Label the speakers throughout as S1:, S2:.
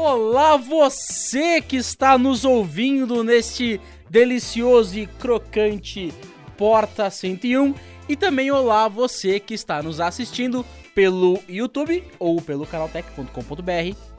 S1: Olá, você que está nos ouvindo neste delicioso e crocante Porta 101 e também olá você que está nos assistindo pelo YouTube ou pelo canaltech.com.br.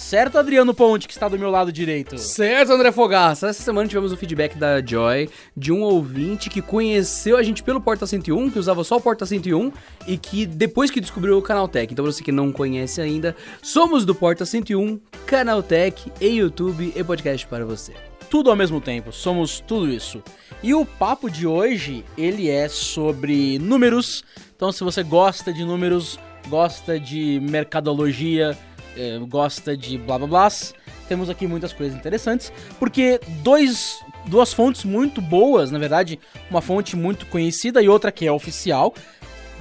S1: Certo, Adriano Ponte, que está do meu lado direito?
S2: Certo, André Fogaça. Essa semana tivemos o feedback da Joy de um ouvinte que conheceu a gente pelo Porta 101, que usava só o Porta 101 e que depois que descobriu o Canaltech. Então, você que não conhece ainda, somos do Porta 101, Canaltech e YouTube e podcast para você.
S1: Tudo ao mesmo tempo, somos tudo isso. E o papo de hoje, ele é sobre números. Então, se você gosta de números, gosta de mercadologia, eh, gosta de blá blá blá, temos aqui muitas coisas interessantes, porque dois, duas fontes muito boas, na verdade, uma fonte muito conhecida e outra que é oficial,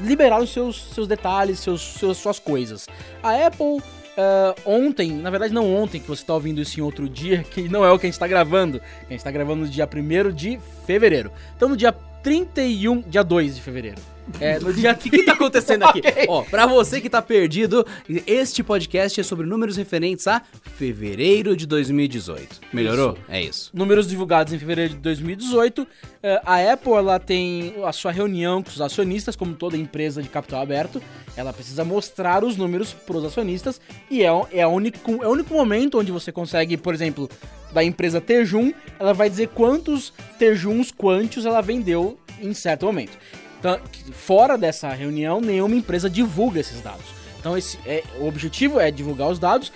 S1: liberaram seus, seus detalhes, seus, seus, suas coisas. A Apple Uh, ontem, na verdade não ontem, que você está ouvindo isso em outro dia, que não é o que a gente está gravando. A gente está gravando no dia 1 de fevereiro. Então no dia 31, dia 2 de fevereiro.
S2: É, no dia. O que, que tá acontecendo aqui? okay. Ó, pra você que tá perdido, este podcast é sobre números referentes a fevereiro de 2018. Melhorou?
S1: Isso.
S2: É isso.
S1: Números divulgados em fevereiro de 2018. É, a Apple ela tem a sua reunião com os acionistas, como toda empresa de capital aberto. Ela precisa mostrar os números pros acionistas. E é, é, único, é o único momento onde você consegue, por exemplo, da empresa Tejum, ela vai dizer quantos Tejuns quantos ela vendeu em certo momento. Então, fora dessa reunião, nenhuma empresa divulga esses dados. Então, esse é, o objetivo é divulgar os dados,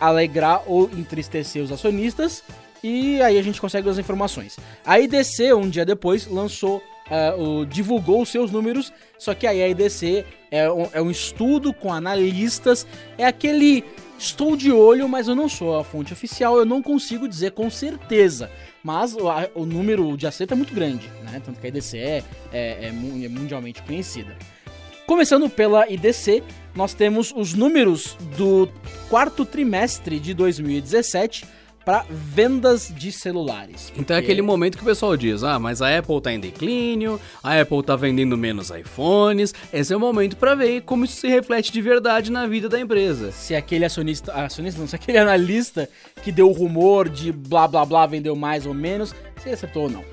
S1: alegrar ou entristecer os acionistas, e aí a gente consegue as informações. A IDC, um dia depois, lançou, uh, o, divulgou os seus números, só que a IDC é um, é um estudo com analistas, é aquele estou de olho, mas eu não sou a fonte oficial, eu não consigo dizer com certeza. Mas o, a, o número de acerto é muito grande, né? Tanto que a IDC é, é, é, é mundialmente conhecida. Começando pela IDC, nós temos os números do quarto trimestre de 2017 para vendas de celulares.
S2: Porque... Então é aquele momento que o pessoal diz: ah, mas a Apple tá em declínio, a Apple tá vendendo menos iPhones. Esse é o momento para ver como isso se reflete de verdade na vida da empresa.
S1: Se aquele acionista, acionista não, se aquele analista que deu o rumor de blá blá blá vendeu mais ou menos, se acertou ou não.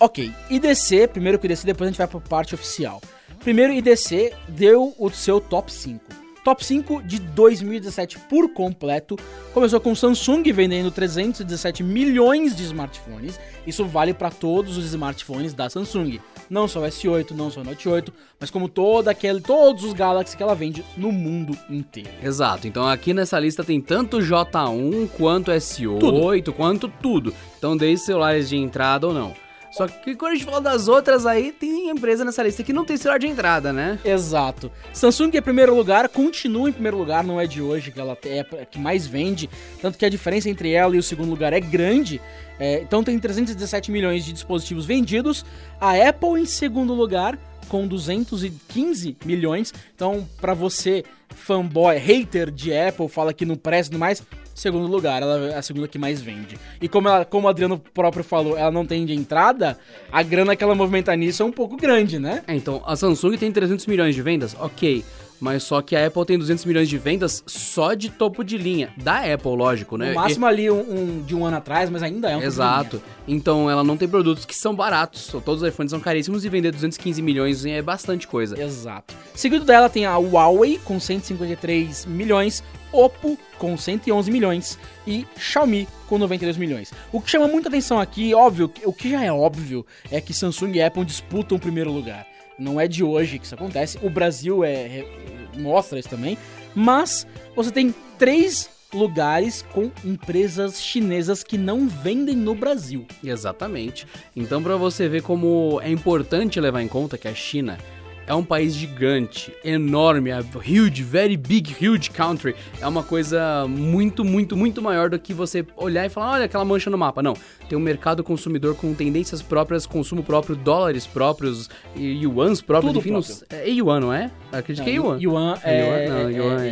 S1: Ok, IDC, primeiro que IDC, depois a gente vai para a parte oficial. Primeiro, IDC deu o seu top 5. Top 5 de 2017 por completo. Começou com Samsung vendendo 317 milhões de smartphones. Isso vale para todos os smartphones da Samsung. Não só o S8, não só o Note 8, mas como todo aquele, todos os Galaxy que ela vende no mundo inteiro.
S2: Exato. Então aqui nessa lista tem tanto J1 quanto S8, tudo. quanto tudo. Então desde celulares de entrada ou não. Só que quando a gente fala das outras aí, tem empresa nessa lista que não tem celular de entrada, né?
S1: Exato. Samsung em primeiro lugar, continua em primeiro lugar, não é de hoje que ela é que mais vende, tanto que a diferença entre ela e o segundo lugar é grande. É, então tem 317 milhões de dispositivos vendidos. A Apple em segundo lugar, com 215 milhões. Então, para você, fanboy, hater de Apple, fala que não presta e mais, segundo lugar, ela é a segunda que mais vende. E como, ela, como o Adriano próprio falou, ela não tem de entrada, a grana que ela movimenta nisso é um pouco grande, né?
S2: É, então, a Samsung tem 300 milhões de vendas, ok. Mas só que a Apple tem 200 milhões de vendas só de topo de linha. Da Apple, lógico, né?
S1: No máximo e... ali um, um, de um ano atrás, mas ainda é um
S2: Exato. Então ela não tem produtos que são baratos. Todos os iPhones são caríssimos e vender 215 milhões é bastante coisa.
S1: Exato. Seguido dela tem a Huawei com 153 milhões, Oppo com 111 milhões e Xiaomi com 92 milhões. O que chama muita atenção aqui, óbvio, o que já é óbvio, é que Samsung e Apple disputam o primeiro lugar. Não é de hoje que isso acontece. O Brasil é, mostra isso também. Mas você tem três lugares com empresas chinesas que não vendem no Brasil.
S2: Exatamente. Então, para você ver como é importante levar em conta que a China é um país gigante, enorme, é huge, very big, huge country. É uma coisa muito, muito, muito maior do que você olhar e falar, olha aquela mancha no mapa. Não, tem um mercado consumidor com tendências próprias, consumo próprio, dólares próprios, yuans próprios,
S1: Tudo enfim, próprio. Nos,
S2: é yuan, não é? Acredito que é yuan.
S1: Yuan é...
S2: Yuan, não, yuan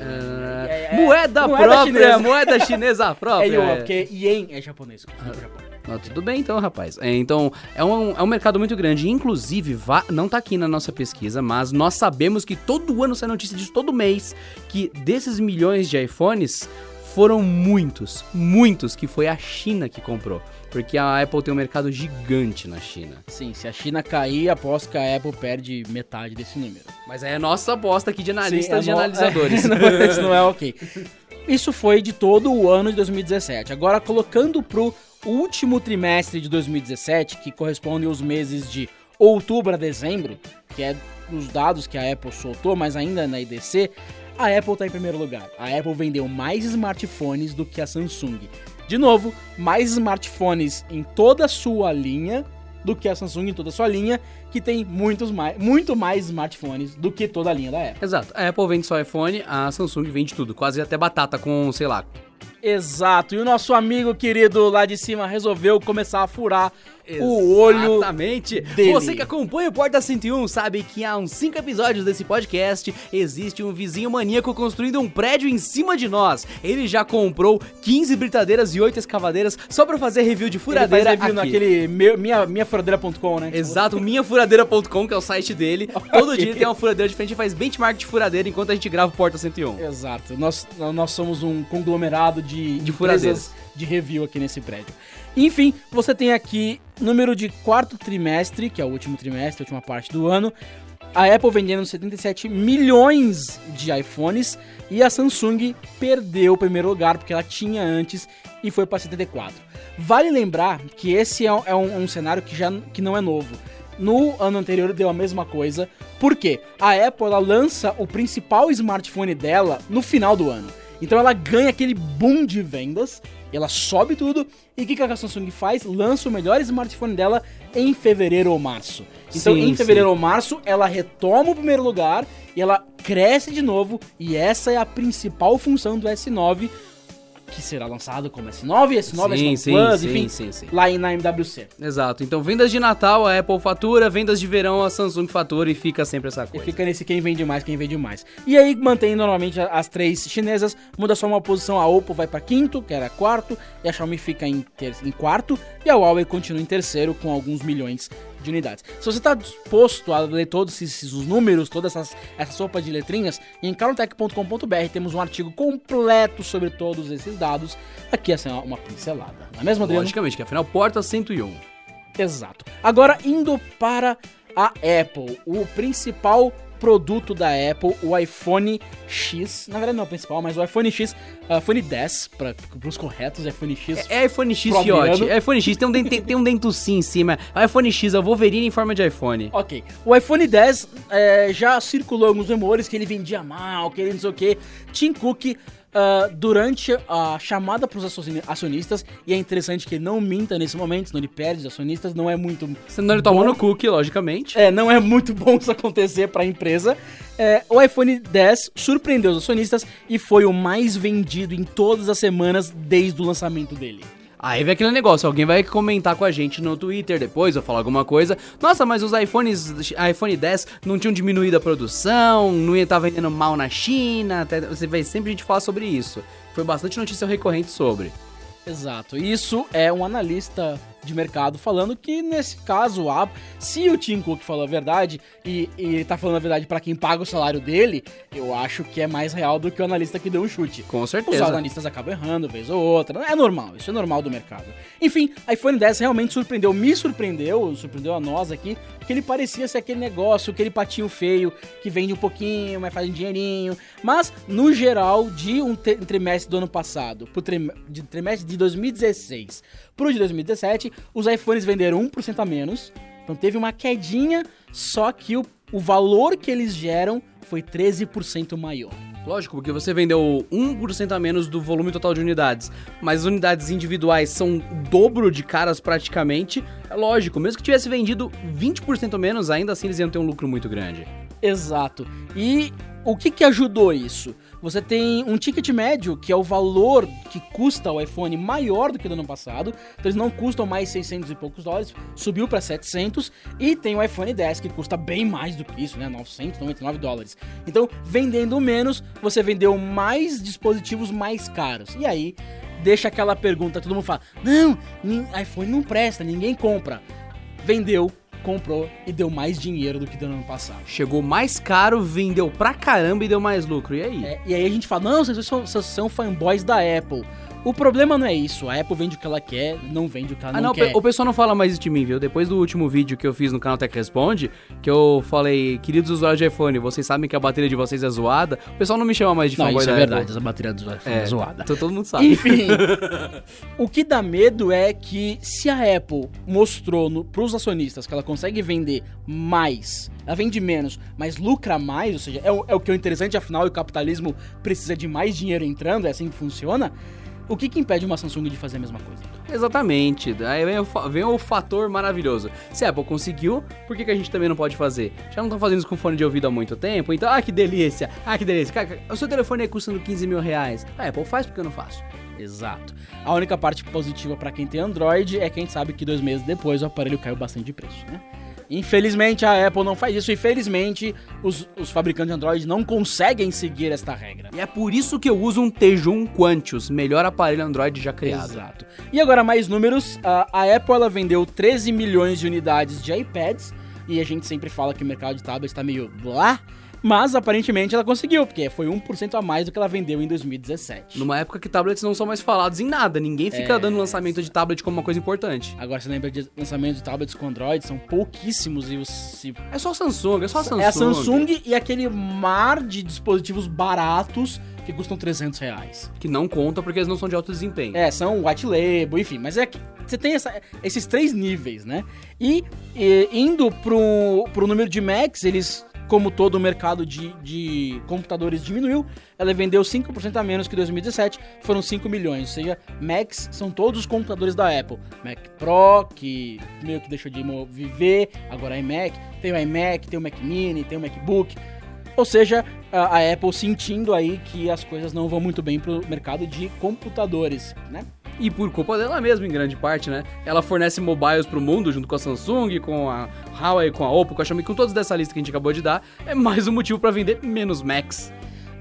S2: é... Moeda própria, moeda chinesa própria.
S1: É yuan, porque ien é japonês, ah. Japão.
S2: Ah, tudo bem então, rapaz. É, então, é um, é um mercado muito grande. Inclusive, vá, não tá aqui na nossa pesquisa, mas nós sabemos que todo ano sai notícia disso, todo mês, que desses milhões de iPhones, foram muitos, muitos que foi a China que comprou. Porque a Apple tem um mercado gigante na China.
S1: Sim, se a China cair, aposto que a Apple perde metade desse número.
S2: Mas é a nossa aposta aqui de analistas
S1: Sim,
S2: e
S1: é no-
S2: analisadores.
S1: não, isso não é ok. Isso foi de todo o ano de 2017. Agora, colocando pro último trimestre de 2017, que corresponde aos meses de outubro a dezembro, que é os dados que a Apple soltou, mas ainda na IDC, a Apple está em primeiro lugar. A Apple vendeu mais smartphones do que a Samsung. De novo, mais smartphones em toda a sua linha do que a Samsung em toda a sua linha, que tem muitos mais, muito mais smartphones do que toda a linha da Apple.
S2: Exato. A Apple vende só iPhone, a Samsung vende tudo. Quase até batata com, sei lá.
S1: Exato, e o nosso amigo querido lá de cima resolveu começar a furar o olho.
S2: Exatamente.
S1: dele.
S2: Você que acompanha o Porta 101 sabe que há uns 5 episódios desse podcast existe um vizinho maníaco construindo um prédio em cima de nós. Ele já comprou 15 britadeiras e 8 escavadeiras só pra fazer review de
S1: Ele faz
S2: furadeira
S1: review
S2: aqui.
S1: naquele meu, minha, minhafuradeira.com, né?
S2: Exato, minhafuradeira.com, que é o site dele. Todo
S1: Ok.
S2: dia tem uma furadeira diferente e faz benchmark de furadeira enquanto a gente grava o Porta 101.
S1: Exato, nós, nós somos um conglomerado de,
S2: De furadeiras.
S1: De review aqui nesse prédio. Enfim, você tem aqui número de quarto trimestre, que é o último trimestre, a última parte do ano. A Apple vendendo 77 milhões de iPhones e a Samsung perdeu o primeiro lugar porque ela tinha antes e foi para 74. Vale lembrar que esse é, um- é um, um cenário que já que não é novo. No ano anterior deu a mesma coisa. Por quê? A Apple lança o principal smartphone dela no final do ano. Então ela ganha aquele boom de vendas, ela sobe tudo. E o que a Samsung faz? Lança o melhor smartphone dela em fevereiro ou março. Então
S2: Sim,
S1: em fevereiro
S2: sim.
S1: ou março ela retoma o primeiro lugar e ela cresce de novo. E essa é a principal função do S9, que será lançado como S9, S9,
S2: Sim,
S1: S9
S2: sim,
S1: Plus,
S2: sim,
S1: enfim,
S2: sim, sim.
S1: lá em- na MWC.
S2: Exato. Então, vendas de Natal, a Apple fatura, vendas de verão, a Samsung fatura e fica sempre essa
S1: E
S2: coisa.
S1: fica nesse quem vende mais, quem vende mais. E aí mantém normalmente as três chinesas, muda só uma posição, a Oppo vai pra quinto, que era quarto, e a Xiaomi fica em, ter- em quarto, e a Huawei continua em terceiro com alguns milhões de unidades. Se você está disposto a ler todos esses os números, toda essas, essa sopa de letrinhas, em carotech.com.br temos um artigo completo sobre todos esses dados. Aqui essa é uma pincelada. Não é mesmo, Adriano?
S2: Logicamente, que afinal, porta 101.
S1: Exato. Agora, indo para a Apple, o principal produto da Apple, o iPhone X. Na verdade, não é o principal, mas o iPhone X, iPhone 10, para os corretos, iPhone X.
S2: É iPhone X fiote. É iPhone X, tem um, dente, tem um dentucinho em cima. É iPhone X, é o Wolverine em forma de iPhone.
S1: Ok. O iPhone 10 é, já circulou alguns rumores que ele vendia mal, que ele não sei o que. Tim Cook, ah, durante a chamada para os acionistas, e é interessante que ele não minta nesse momento, senão ele perde os acionistas, não é muito
S2: Senão ele
S1: Bom.
S2: no cookie, logicamente.
S1: É, não é muito bom isso acontecer para a empresa. É, o iPhone 10 surpreendeu os acionistas e foi o mais vendido em todas as semanas desde o lançamento dele.
S2: Aí vem aquele negócio, alguém vai comentar com a gente no Twitter depois ou falar alguma coisa. Nossa, mas os iPhones, iPhone 10 não tinham diminuído a produção, não ia estar vendendo mal na China. Até, você vai sempre a gente falar sobre isso. Foi bastante notícia recorrente sobre.
S1: Exato. Isso é um analista de mercado falando que nesse caso, a, se o Tim Cook falou a verdade e, e tá falando a verdade para quem paga o salário dele, eu acho que é mais real do que o analista que deu um chute.
S2: Com
S1: Os
S2: certeza.
S1: analistas acabam errando vez ou outra. É normal, isso é normal do mercado. Enfim, iPhone 10 realmente surpreendeu, me surpreendeu, surpreendeu a nós aqui, porque ele parecia ser aquele negócio, aquele patinho feio, que vende um pouquinho, mas faz um dinheirinho. Mas, no geral, de um trimestre do ano passado, pro trimestre de 2016 pro de 2017, os iPhones venderam 1% a menos. Então teve uma quedinha, só que o, o valor que eles geram foi 13% maior.
S2: Lógico, porque você vendeu 1% a menos do volume total de unidades, mas as unidades individuais são o dobro de caras praticamente. É lógico, mesmo que tivesse vendido 20% a menos, ainda assim eles iam ter um lucro muito grande.
S1: Exato. E o que que ajudou isso? Você tem um ticket médio, que é o valor que custa o iPhone maior do que do ano passado. Então eles não custam mais 600 e poucos dólares, subiu para 700. E tem o iPhone 10, que custa bem mais do que isso, né? 999 dólares. Então, vendendo menos, você vendeu mais dispositivos mais caros. E aí, deixa aquela pergunta, todo mundo fala, não, iPhone não presta, ninguém compra. Vendeu comprou e deu mais dinheiro do que deu no ano passado.
S2: Chegou mais caro, vendeu pra caramba e deu mais lucro. E aí?
S1: É, e aí a gente fala, não, vocês são, vocês são fanboys da Apple. O problema não é isso. A Apple vende o que ela quer, não vende o que ela
S2: Ah,
S1: não,
S2: não,
S1: quer.
S2: o pessoal não fala mais isso de mim, viu? Depois do último vídeo que eu fiz no canal Tech Responde, que eu falei, queridos usuários de iPhone, vocês sabem que a bateria de vocês é zoada, o pessoal não me chama mais de
S1: Não,
S2: fanboy
S1: isso é
S2: da
S1: verdade.
S2: Apple.
S1: Essa bateria do iPhone
S2: É,
S1: é zoada.
S2: então todo mundo sabe.
S1: Enfim, o que dá medo é que se a Apple mostrou no, pros acionistas que ela consegue vender mais, ela vende menos, mas lucra mais, ou seja, é o, é o que é o interessante, afinal, o capitalismo precisa de mais dinheiro entrando, é assim que funciona. O que, que impede uma Samsung de fazer a mesma coisa?
S2: Exatamente. Aí vem o, vem o fator maravilhoso. Se a Apple conseguiu, por que, que a gente também não pode fazer? Já não estão fazendo isso com fone de ouvido há muito tempo, então, ah, que delícia, ah, que delícia. Cara, o seu telefone aí custando 15 mil reais. A Apple faz porque eu não faço.
S1: Exato. A única parte positiva pra quem tem Android é que a gente sabe que dois meses depois o aparelho caiu bastante de preço, né? Infelizmente a Apple não faz isso, infelizmente os, os fabricantes de Android não conseguem seguir esta regra.
S2: E é por isso que eu uso um Tejum Quantius, melhor aparelho Android já criado.
S1: Exato. E agora mais números, a, a Apple ela vendeu 13 milhões de unidades de iPads e a gente sempre fala que o mercado de tablets tá meio lá, mas aparentemente ela conseguiu, porque foi 1% a mais do que ela vendeu em 2017.
S2: Numa época que tablets não são mais falados em nada, ninguém fica
S1: É.
S2: dando lançamento de tablet como uma coisa importante.
S1: Agora você lembra de lançamentos de tablets com Android, são pouquíssimos e você
S2: É só Samsung, é só Samsung.
S1: É a Samsung e aquele mar de dispositivos baratos que custam 300 reais.
S2: Que não conta porque eles não são de alto desempenho.
S1: É, são white label, enfim, mas é que você tem essa- esses três níveis, né? E, e indo pro, pro número de Macs, eles, como todo o mercado de, de computadores diminuiu, ela vendeu 5% a menos que 2017, foram 5 milhões. Ou seja, Macs são todos os computadores da Apple. Mac Pro, que meio que deixou de viver, agora é iMac, tem o iMac, tem o Mac Mini, tem o MacBook. Ou seja, a, Apple sentindo aí que as coisas não vão muito bem pro mercado de computadores, né?
S2: E por culpa dela mesma, em grande parte, né? Ela fornece mobiles pro mundo, junto com a Samsung, com a Huawei, com a Oppo, com a Xiaomi, com todos dessa lista que a gente acabou de dar. É mais um motivo pra vender menos Macs.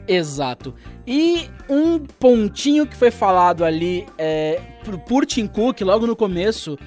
S1: Exato. E um pontinho que foi falado ali é, por Tim Cook logo no começo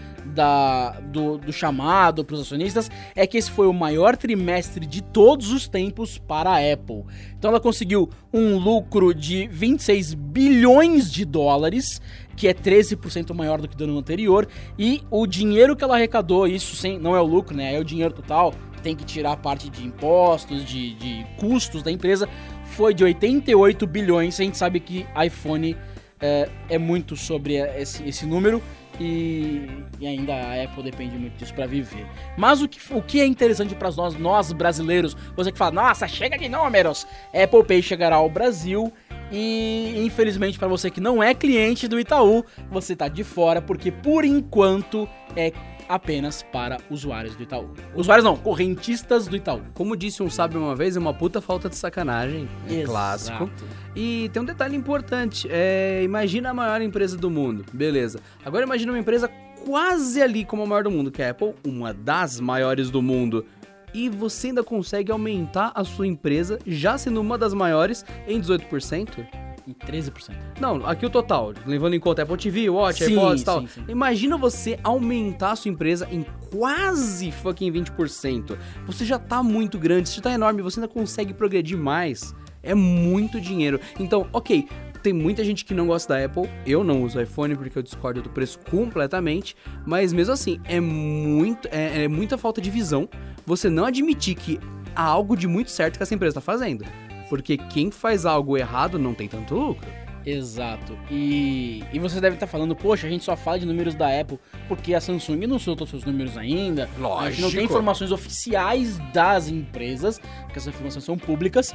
S1: da, do, do chamado para os acionistas é que esse foi o maior trimestre de todos os tempos para a Apple. Então ela conseguiu um lucro de 26 bilhões de dólares, que é 13% maior do que do ano anterior, e o dinheiro que ela arrecadou, isso sem, não é o lucro, né? É o dinheiro total, tem que tirar a parte de impostos, de, de custos da empresa, foi de 88 bilhões. A gente sabe que iPhone é, é muito sobre esse, esse número e, e ainda a Apple depende muito disso para viver. Mas o que, o que é interessante para nós, nós brasileiros, você que fala, nossa, chega de números, Apple Pay chegará ao Brasil. E infelizmente para você que não é cliente do Itaú, você tá de fora porque por enquanto é apenas para usuários do Itaú. Usuários não, correntistas do Itaú.
S2: Como disse um sábio uma vez, é uma puta falta de sacanagem. É
S1: Exato.
S2: clássico. E tem um detalhe importante. É, imagina a maior empresa do mundo. Beleza. Agora imagina uma empresa quase ali como a maior do mundo, que é a Apple, uma das maiores do mundo. E você ainda consegue aumentar a sua empresa, já sendo uma das maiores, em 18%?
S1: Em 13%.
S2: Não, aqui o total, levando em conta Apple TV, Watch,
S1: Sim,
S2: iPods e tal.
S1: sim, sim.
S2: Imagina você aumentar a sua empresa em quase fucking 20%. Você já tá muito grande, você já tá enorme, você ainda consegue progredir mais. É muito dinheiro. Então, ok, tem muita gente que não gosta da Apple. Eu não uso iPhone porque eu discordo do preço completamente. Mas mesmo assim, é, muito, é, é muita falta de visão você não admitir que há algo de muito certo que essa empresa tá fazendo. Porque quem faz algo errado não tem tanto lucro.
S1: Exato. E, e você deve estar falando, poxa, a gente só fala de números da Apple porque a Samsung não soltou seus números ainda. A gente não tem
S2: Lógico.
S1: informações oficiais das empresas, porque essas informações são públicas.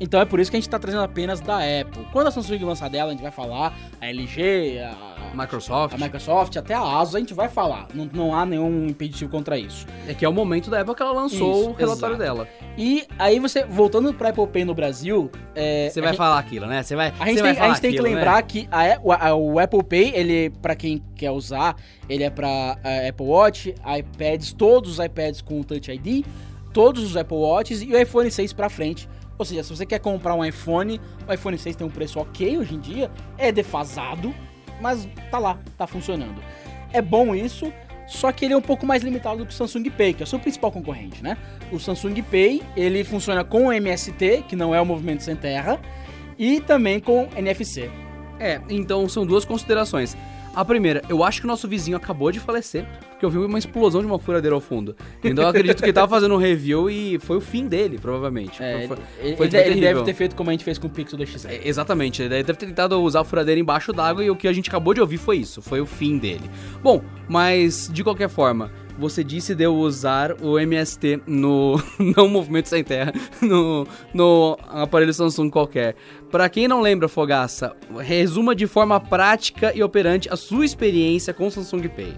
S1: Então é por isso que a gente está trazendo apenas da Apple. Quando a Samsung lançar dela, a gente vai falar a LG, a,
S2: Microsoft.
S1: a Microsoft, até a ASUS, a gente vai falar. Não, não há nenhum impeditivo contra isso.
S2: É que é o momento da época que ela lançou
S1: Isso,
S2: o relatório
S1: exato.
S2: dela.
S1: E aí você, voltando para Apple Pay no Brasil, é,
S2: Você vai
S1: gente-
S2: falar aquilo, né? Você vai,
S1: A gente, tem, a gente tem que
S2: né?
S1: lembrar que a- o, a- o Apple Pay, ele, pra quem quer usar, ele é pra é, Apple Watch, iPads, todos os iPads com o Touch ID, todos os Apple Watches e o iPhone 6 pra frente. Ou seja, se você quer comprar um iPhone, o iPhone 6 tem um preço ok hoje em dia, é defasado, mas tá lá, tá funcionando. É bom isso. só que ele é um pouco mais limitado do que o Samsung Pay, que é o seu principal concorrente, né? O Samsung Pay, ele funciona com o MST, que não é o movimento sem terra, e também com NFC.
S2: É, então são duas considerações. A primeira, eu acho que o nosso vizinho acabou de falecer, porque eu vi uma explosão de uma furadeira ao fundo. Então eu acredito que ele tava fazendo um review e foi o fim dele, provavelmente.
S1: É,
S2: foi,
S1: ele,
S2: foi
S1: ele deve
S2: terrível.
S1: ter feito como a gente fez com o Pixel 2XL.
S2: É, exatamente, ele deve ter tentado usar a furadeira embaixo d'água e o que a gente acabou de ouvir foi isso, foi o fim dele. Bom, mas de qualquer forma, você disse de eu usar o MST no não movimento sem terra, no, no aparelho Samsung qualquer. Para quem não lembra, Fogaça, resuma de forma prática e operante a sua experiência com o Samsung Pay.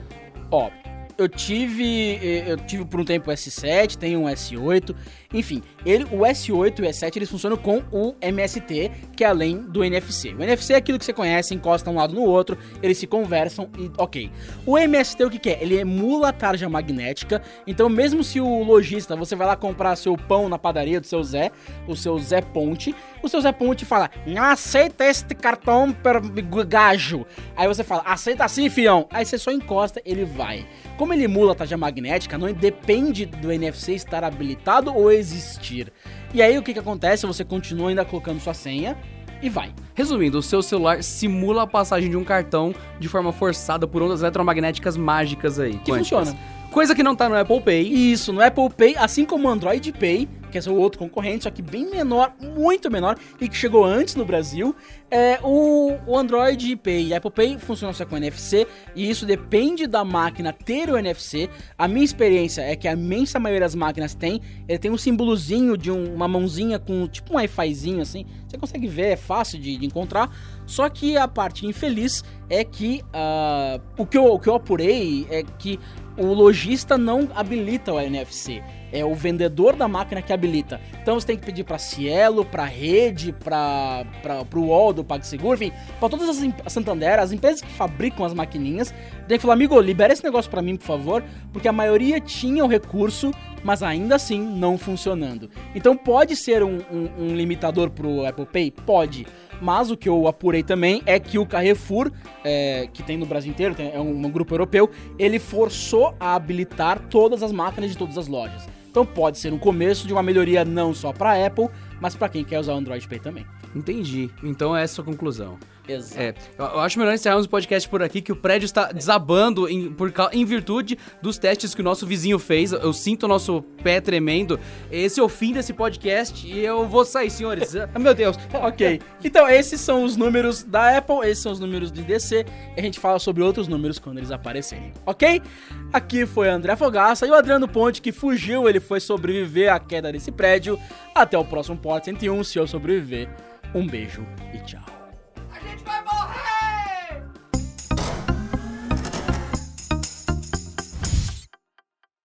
S1: Ó, eu tive eu tive por um tempo o S7, tenho um S8, enfim, ele, o S8 e o S7 eles funcionam com o MST, que é além do NFC. O NFC é aquilo que você conhece, encosta um lado no outro, eles se conversam e ok. O MST o que, que é? Ele emula a tarja magnética, então mesmo se o lojista, você vai lá comprar seu pão na padaria do seu Zé, o seu Zé Ponte, o seu Zé Ponte fala, não aceita este cartão per gajo. Aí você fala, aceita sim, fião. Aí você só encosta, ele vai. Como ele emula a tarja magnética, não depende do NFC estar habilitado ou existir. E aí o que, que acontece? Você continua ainda colocando sua senha e vai.
S2: Resumindo, o seu celular simula a passagem de um cartão de forma forçada por ondas eletromagnéticas mágicas aí.
S1: Que
S2: quânticas.
S1: funciona.
S2: Coisa que não tá no Apple Pay.
S1: Isso, no Apple Pay, assim como o Android Pay, que é seu outro concorrente, só que bem menor, muito menor, e que chegou antes no Brasil, é, o, o Android Pay e Apple Pay funcionam só com NFC, e isso depende da máquina ter o NFC. A minha experiência é que a imensa maioria das máquinas tem, ele tem um símbolozinho de um- uma mãozinha com tipo um Wi-Fizinho assim, você consegue ver, é fácil de, de encontrar. Só que a parte infeliz é que ah, o, que eu, o que eu apurei é que o lojista não habilita o NFC. É o vendedor da máquina que habilita. Então você tem que pedir pra Cielo, pra Rede, pra, pro UOL do PagSeguro, enfim, pra todas as Santander, as empresas que fabricam as maquininhas, tem que falar, amigo, libera esse negócio pra mim, por favor, porque a maioria tinha o recurso, mas ainda assim não funcionando. Então pode ser um, um- um limitador pro Apple Pay? Pode. Mas o que eu apurei também é que o Carrefour, é, que tem no Brasil inteiro, é um, um grupo europeu, ele forçou a habilitar todas as máquinas de todas as lojas. Então pode ser um começo de uma melhoria não só para Apple, mas para quem quer usar o Android Pay também.
S2: Entendi. Então essa é a conclusão.
S1: Exato.
S2: É, eu, acho melhor encerrarmos o podcast por aqui, que o prédio está desabando em, por, em virtude dos testes que o nosso vizinho fez. Eu sinto o nosso pé tremendo. Esse é o fim desse podcast e eu vou sair, senhores. Meu Deus.
S1: ok. Então, esses são os números da Apple, esses são os números do IDC. E a gente fala sobre outros números quando eles aparecerem, ok? Aqui foi André Fogaça e o Adriano Ponte, que fugiu, ele foi sobreviver à queda desse prédio. Até o próximo Port 101, se eu sobreviver. Um beijo e tchau.